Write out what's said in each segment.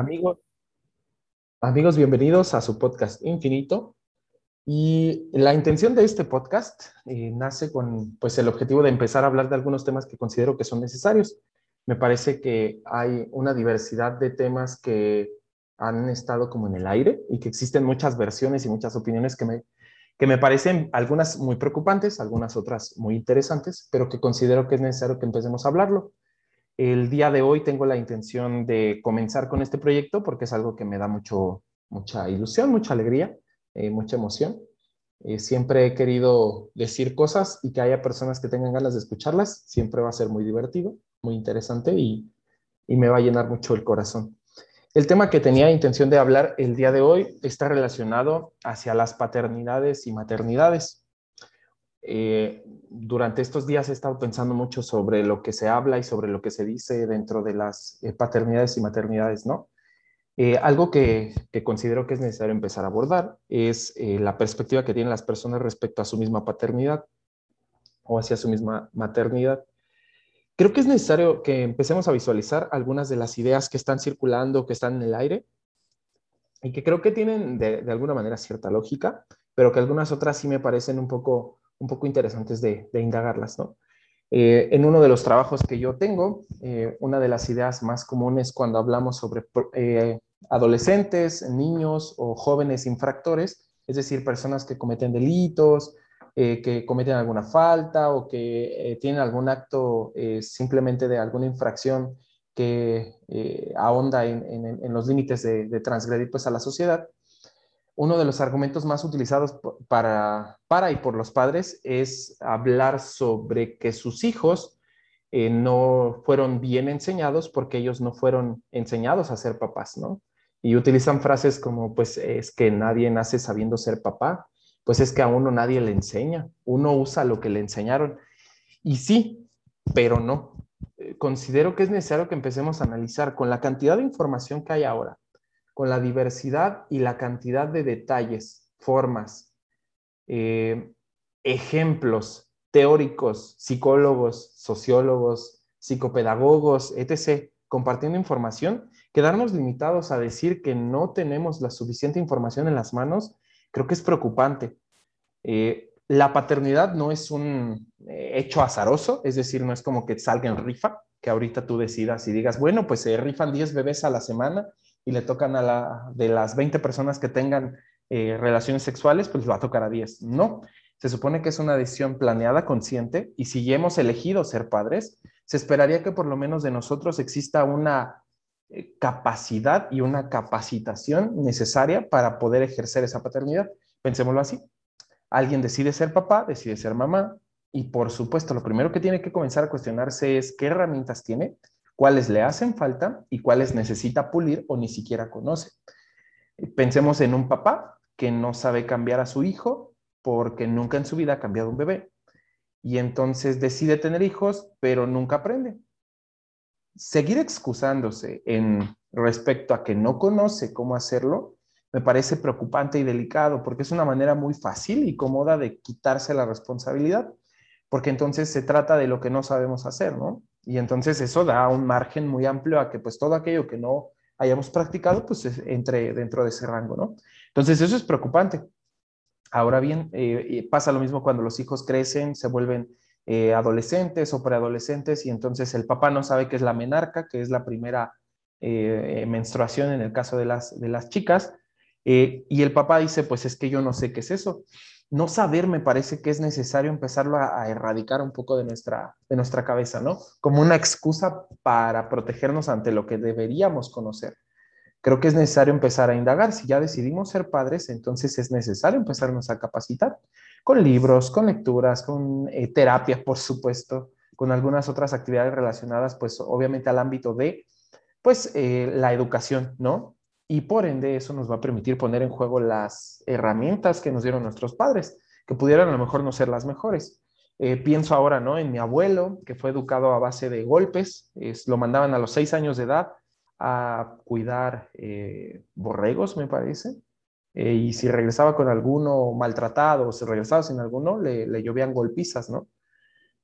Amigos, amigos, bienvenidos a su podcast Infinito. Y la intención de este podcast eh, nace con pues, el objetivo de empezar a hablar de algunos temas que considero que son necesarios. Me parece que hay una diversidad de temas que han estado como en el aire y que existen muchas versiones y muchas opiniones que me, que me parecen algunas muy preocupantes, algunas otras muy interesantes, pero que considero que es necesario que empecemos a hablarlo. El día de hoy tengo la intención de comenzar con este proyecto porque es algo que me da mucho, mucha ilusión, mucha alegría, eh, mucha emoción. Eh, siempre he querido decir cosas y que haya personas que tengan ganas de escucharlas. Siempre va a ser muy divertido, muy interesante y, y me va a llenar mucho el corazón. El tema que tenía intención de hablar el día de hoy está relacionado hacia las paternidades y maternidades. Eh, durante estos días he estado pensando mucho sobre lo que se habla y sobre lo que se dice dentro de las eh, paternidades y maternidades, ¿no? Eh, algo que, considero que es necesario empezar a abordar es la perspectiva que tienen las personas respecto a su misma paternidad o hacia su misma maternidad. Creo que es necesario que empecemos a visualizar algunas de las ideas que están circulando, que están en el aire y que creo que tienen de, de alguna manera cierta lógica, pero que algunas otras sí me parecen un poco un poco interesantes de, indagarlas, ¿no? Eh, en uno de los trabajos que yo tengo, eh, una de las ideas más comunes cuando hablamos sobre eh, adolescentes, niños o jóvenes infractores, es decir, personas que cometen delitos, que cometen alguna falta o que tienen algún acto simplemente de alguna infracción que ahonda en, los límites de, de transgredir pues, a la sociedad, uno de los argumentos más utilizados para, para y por los padres es hablar sobre que sus hijos eh, no fueron bien enseñados porque ellos no fueron enseñados a ser papás, ¿no? Y utilizan frases como, pues es que nadie nace sabiendo ser papá, pues es que a uno nadie le enseña, uno usa lo que le enseñaron. Y sí, pero no. Eh, considero que es necesario que empecemos a analizar con la cantidad de información que hay ahora, con la diversidad y la cantidad de detalles, formas, eh, ejemplos teóricos, psicólogos, sociólogos, psicopedagogos, etc., compartiendo información, quedarnos limitados a decir que no tenemos la suficiente información en las manos, creo que es preocupante. Eh, la paternidad no es un eh, hecho azaroso, es decir, no es como que salga en rifa, que ahorita tú decidas y digas, bueno, pues se rifan 10 bebés a la semana y le tocan a la, de las 20 personas que tengan eh, relaciones sexuales, pues va a tocar a 10. No, se supone que es una decisión planeada, consciente, y si ya hemos elegido ser padres, se esperaría que por lo menos de nosotros exista una eh, capacidad y una capacitación necesaria para poder ejercer esa paternidad. Pensémoslo así. Alguien decide ser papá, decide ser mamá, y por supuesto, lo primero que tiene que comenzar a cuestionarse es qué herramientas tiene cuáles le hacen falta y cuáles necesita pulir o ni siquiera conoce. Pensemos en un papá que no sabe cambiar a su hijo porque nunca en su vida ha cambiado un bebé y entonces decide tener hijos, pero nunca aprende. Seguir excusándose en respecto a que no conoce cómo hacerlo me parece preocupante y delicado porque es una manera muy fácil y cómoda de quitarse la responsabilidad, porque entonces se trata de lo que no sabemos hacer, ¿no? Y entonces eso da un margen muy amplio a que pues todo aquello que no hayamos practicado pues entre dentro de ese rango, ¿no? Entonces eso es preocupante. Ahora bien, eh, pasa lo mismo cuando los hijos crecen, se vuelven eh, adolescentes o preadolescentes y entonces el papá no sabe qué es la menarca, que es la primera eh, menstruación en el caso de las, de las chicas, y el papá dice, pues es que yo no sé qué es eso no saber me parece que es necesario empezarlo a, erradicar un poco de nuestra, de nuestra cabeza, ¿no? Como una excusa para protegernos ante lo que deberíamos conocer. Creo que es necesario empezar a indagar. Si ya decidimos ser padres, entonces es necesario empezarnos a capacitar con libros, con lecturas, con eh, terapia, por supuesto, con algunas otras actividades relacionadas, pues obviamente al ámbito de, pues, eh, la educación, ¿no? Y por ende eso nos va a permitir poner en juego las herramientas que nos dieron nuestros padres, que pudieran a lo mejor no ser las mejores. Eh, pienso ahora ¿no? en mi abuelo, que fue educado a base de golpes, lo mandaban a los seis años de edad a cuidar eh, borregos, me parece, eh, y si regresaba con alguno maltratado o si regresaba sin alguno, le, le llovían golpizas, ¿no?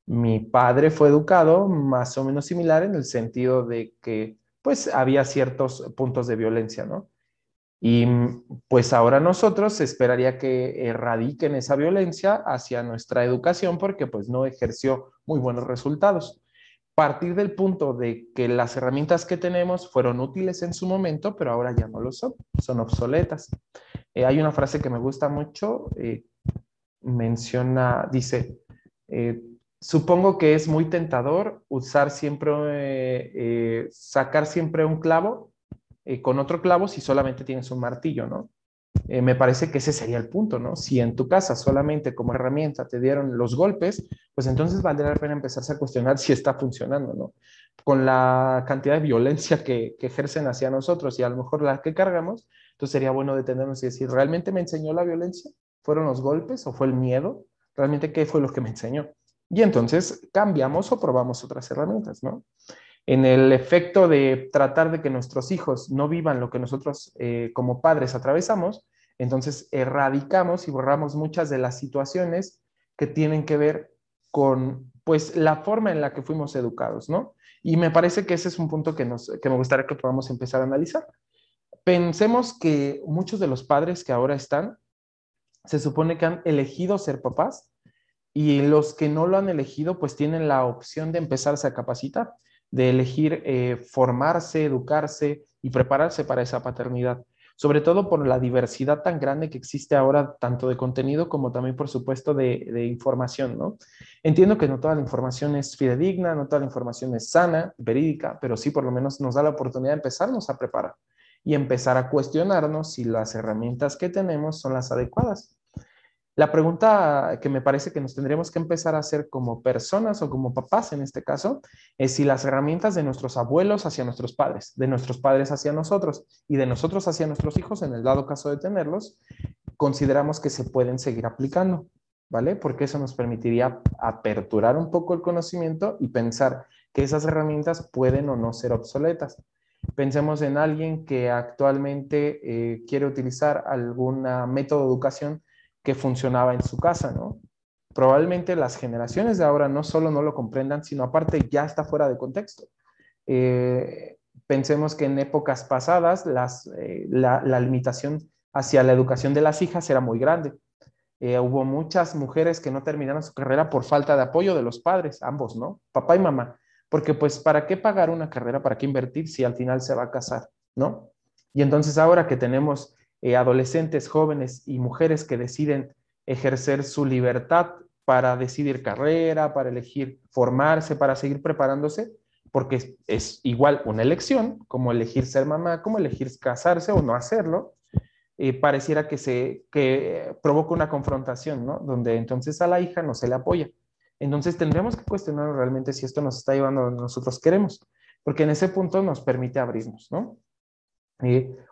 Mi padre fue educado más o menos similar en el sentido de que pues había ciertos puntos de violencia, ¿no? Y pues ahora nosotros esperaría que erradiquen esa violencia hacia nuestra educación porque pues no ejerció muy buenos resultados. Partir del punto de que las herramientas que tenemos fueron útiles en su momento, pero ahora ya no lo son, son obsoletas. Eh, hay una frase que me gusta mucho, eh, menciona, dice, eh, supongo que es muy tentador usar siempre, sacar siempre un clavo eh, con otro clavo si solamente tienes un martillo, ¿no? Eh, me parece que ese sería el punto, ¿no? Si en tu casa solamente como herramienta te dieron los golpes, pues entonces valdría la pena empezarse a cuestionar si está funcionando, ¿no? Con la cantidad de violencia que, que ejercen hacia nosotros y a lo mejor la que cargamos, entonces sería bueno detenernos y decir, ¿realmente me enseñó la violencia? ¿Fueron los golpes o fue el miedo? ¿Realmente qué fue lo que me enseñó? Y entonces cambiamos o probamos otras herramientas, ¿no? en el efecto de tratar de que nuestros hijos no vivan lo que nosotros eh, como padres atravesamos, entonces erradicamos y borramos muchas de las situaciones que tienen que ver con pues la forma en la que fuimos educados, ¿no? Y me parece que ese es un punto que, nos, que me gustaría que podamos empezar a analizar. Pensemos que muchos de los padres que ahora están, se supone que han elegido ser papás y los que no lo han elegido, pues tienen la opción de empezarse a capacitar de elegir eh, formarse, educarse y prepararse para esa paternidad, sobre todo por la diversidad tan grande que existe ahora, tanto de contenido como también, por supuesto, de, información, ¿no? Entiendo que no toda la información es fidedigna, no toda la información es sana, verídica, pero sí por lo menos nos da la oportunidad de empezarnos a preparar y empezar a cuestionarnos si las herramientas que tenemos son las adecuadas. La pregunta que me parece que nos tendríamos que empezar a hacer como personas o como papás en este caso es si las herramientas de nuestros abuelos hacia nuestros padres, de nuestros padres hacia nosotros y de nosotros hacia nuestros hijos, en el dado caso de tenerlos, consideramos que se pueden seguir aplicando, ¿vale? Porque eso nos permitiría aperturar un poco el conocimiento y pensar que esas herramientas pueden o no ser obsoletas. Pensemos en alguien que actualmente eh, quiere utilizar algún método de educación que funcionaba en su casa, ¿no? Probablemente las generaciones de ahora no solo no lo comprendan, sino aparte ya está fuera de contexto. Eh, pensemos que en épocas pasadas eh, la, limitación hacia la educación de las hijas era muy grande. Eh, hubo muchas mujeres que no terminaron su carrera por falta de apoyo de los padres, ambos, ¿no? Papá y mamá. Porque pues, ¿para qué pagar una carrera? ¿Para qué invertir si al final se va a casar? ¿No? Y entonces ahora que tenemos eh, adolescentes, jóvenes y mujeres que deciden ejercer su libertad para decidir carrera, para elegir formarse, para seguir preparándose, porque es, igual una elección, como elegir ser mamá, como elegir casarse o no hacerlo, eh, pareciera que se que provoca una confrontación, ¿no? Donde entonces a la hija no se le apoya. Entonces tendremos que cuestionar realmente si esto nos está llevando a donde nosotros queremos, porque en ese punto nos permite abrirnos, ¿no?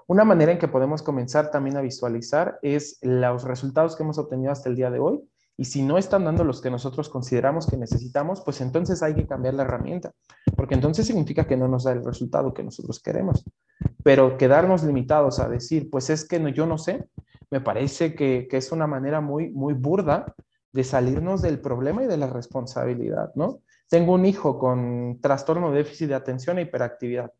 Una manera en que podemos comenzar también a visualizar es los resultados que hemos obtenido hasta el día de hoy. Y si no están dando los que nosotros consideramos que necesitamos, pues entonces hay que cambiar la herramienta, porque entonces significa que no nos da el resultado que nosotros queremos. Pero quedarnos limitados a decir, pues es que no, yo no sé, me parece que, que es una manera muy, muy burda de salirnos del problema y de la responsabilidad, ¿no? Tengo un hijo con trastorno de déficit de atención e hiperactividad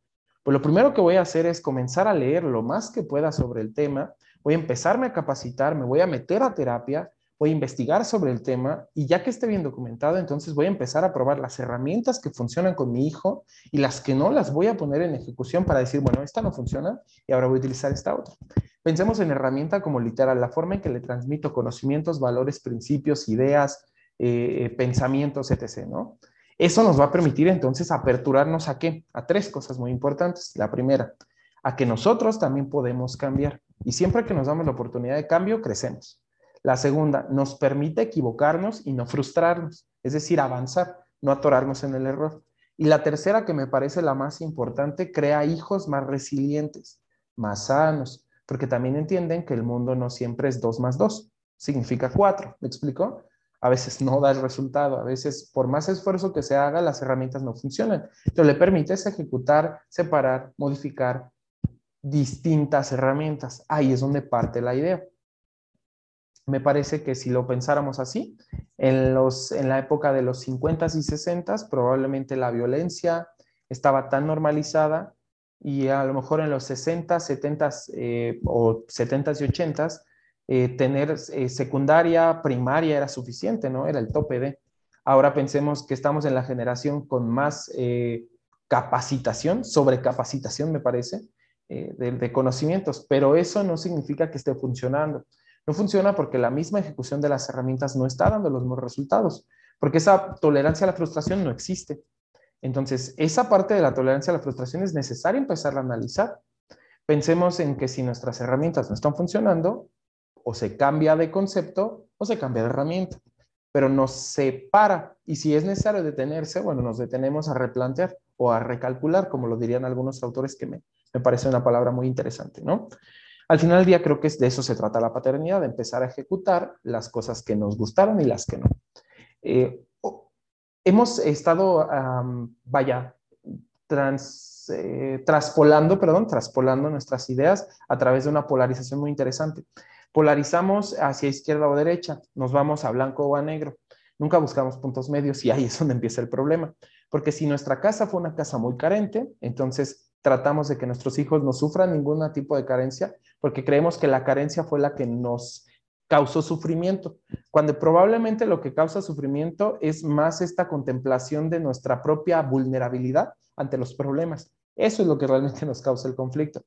pues lo primero que voy a hacer es comenzar a leer lo más que pueda sobre el tema, voy a empezarme a capacitar, me voy a meter a terapia, voy a investigar sobre el tema y ya que esté bien documentado, entonces voy a empezar a probar las herramientas que funcionan con mi hijo y las que no las voy a poner en ejecución para decir, bueno, esta no funciona y ahora voy a utilizar esta otra. Pensemos en herramienta como literal, la forma en que le transmito conocimientos, valores, principios, ideas, eh, pensamientos, etc., ¿no? Eso nos va a permitir entonces aperturarnos a qué? A tres cosas muy importantes. La primera, a que nosotros también podemos cambiar. Y siempre que nos damos la oportunidad de cambio, crecemos. La segunda, nos permite equivocarnos y no frustrarnos, es decir, avanzar, no atorarnos en el error. Y la tercera, que me parece la más importante, crea hijos más resilientes, más sanos, porque también entienden que el mundo no siempre es dos más dos, significa cuatro. ¿Me explico? A veces no da el resultado, a veces por más esfuerzo que se haga, las herramientas no funcionan. Pero le permites ejecutar, separar, modificar distintas herramientas. Ahí es donde parte la idea. Me parece que si lo pensáramos así, en, los, en la época de los 50s y 60s, probablemente la violencia estaba tan normalizada y a lo mejor en los 60, 70 eh, o 70 y 80 eh, tener eh, secundaria, primaria era suficiente, ¿no? Era el tope de. Ahora pensemos que estamos en la generación con más capacitación, sobrecapacitación, me parece, de, de conocimientos, pero eso no significa que esté funcionando. No funciona porque la misma ejecución de las herramientas no está dando los mismos resultados, porque esa tolerancia a la frustración no existe. Entonces, esa parte de la tolerancia a la frustración es necesaria empezar a analizar. Pensemos en que si nuestras herramientas no están funcionando, o se cambia de concepto o se cambia de herramienta, pero nos separa y si es necesario detenerse, bueno, nos detenemos a replantear o a recalcular, como lo dirían algunos autores que me, me parece una palabra muy interesante, ¿no? Al final del día creo que de eso se trata la paternidad, de empezar a ejecutar las cosas que nos gustaron y las que no. Eh, hemos estado, vaya, trans, eh, traspolando, perdón, traspolando nuestras ideas a través de una polarización muy interesante. Polarizamos hacia izquierda o derecha, nos vamos a blanco o a negro. Nunca buscamos puntos medios y ahí es donde empieza el problema. Porque si nuestra casa fue una casa muy carente, entonces tratamos de que nuestros hijos no sufran ningún tipo de carencia, porque creemos que la carencia fue la que nos causó sufrimiento, cuando probablemente lo que causa sufrimiento es más esta contemplación de nuestra propia vulnerabilidad ante los problemas. Eso es lo que realmente nos causa el conflicto.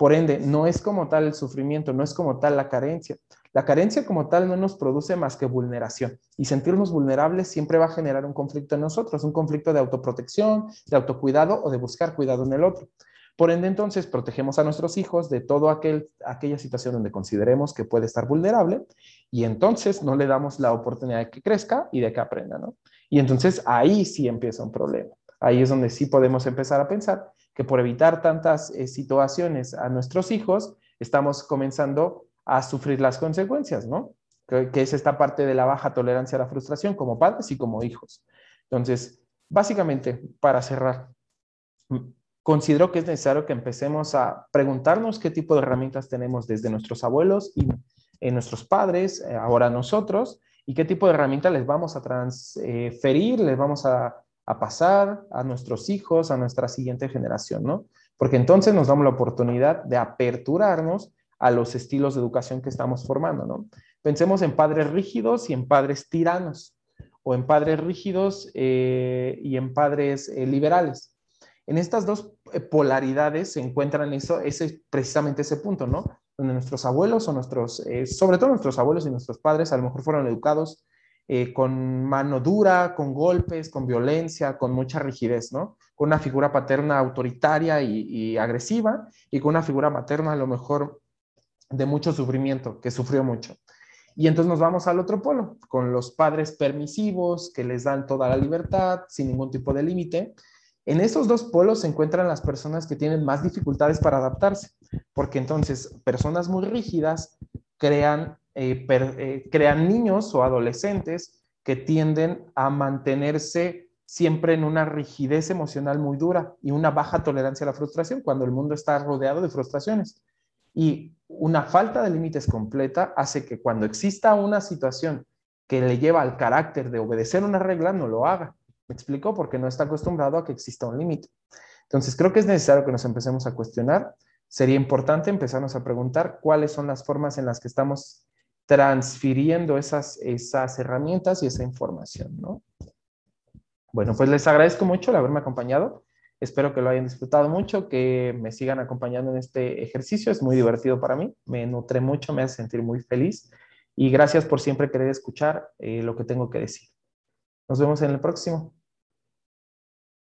Por ende, no es como tal el sufrimiento, no es como tal la carencia. La carencia como tal no nos produce más que vulneración y sentirnos vulnerables siempre va a generar un conflicto en nosotros, un conflicto de autoprotección, de autocuidado o de buscar cuidado en el otro. Por ende, entonces, protegemos a nuestros hijos de toda aquella situación donde consideremos que puede estar vulnerable y entonces no le damos la oportunidad de que crezca y de que aprenda, ¿no? Y entonces ahí sí empieza un problema. Ahí es donde sí podemos empezar a pensar que por evitar tantas eh, situaciones a nuestros hijos, estamos comenzando a sufrir las consecuencias, ¿no? Que, es esta parte de la baja tolerancia a la frustración como padres y como hijos. Entonces, básicamente, para cerrar, considero que es necesario que empecemos a preguntarnos qué tipo de herramientas tenemos desde nuestros abuelos y eh, nuestros padres, eh, ahora nosotros, y qué tipo de herramientas les vamos a transferir, les vamos a, a, pasar a nuestros hijos, a nuestra siguiente generación, ¿no? Porque entonces nos damos la oportunidad de aperturarnos a los estilos de educación que estamos formando, ¿no? Pensemos en padres rígidos y en padres tiranos, o en padres rígidos eh, y en padres liberales. En estas dos eh, polaridades se encuentran eso, ese, precisamente ese punto, ¿no? Donde nuestros abuelos o nuestros, eh, sobre todo nuestros abuelos y nuestros padres, a lo mejor fueron educados eh, con mano dura, con golpes, con violencia, con mucha rigidez, ¿no? Con una figura paterna autoritaria y, y agresiva y con una figura materna a lo mejor de mucho sufrimiento, que sufrió mucho. Y entonces nos vamos al otro polo, con los padres permisivos que les dan toda la libertad sin ningún tipo de límite en estos dos polos se encuentran las personas que tienen más dificultades para adaptarse, porque entonces personas muy rígidas crean, eh, eh, crean niños o adolescentes que tienden a mantenerse siempre en una rigidez emocional muy dura y una baja tolerancia a la frustración cuando el mundo está rodeado de frustraciones. Y una falta de límites completa hace que cuando exista una situación que le lleva al carácter de obedecer una regla, no lo haga. ¿Me explico? Porque no está acostumbrado a que exista un límite. Entonces, creo que es necesario que nos empecemos a cuestionar. Sería importante empezarnos a preguntar cuáles son las formas en las que estamos transfiriendo esas, esas herramientas y esa información, ¿no? Bueno, pues les agradezco mucho el haberme acompañado. Espero que lo hayan disfrutado mucho, que me sigan acompañando en este ejercicio. Es muy divertido para mí, me nutre mucho, me hace sentir muy feliz. Y gracias por siempre querer escuchar eh, lo que tengo que decir. Nos vemos en el próximo.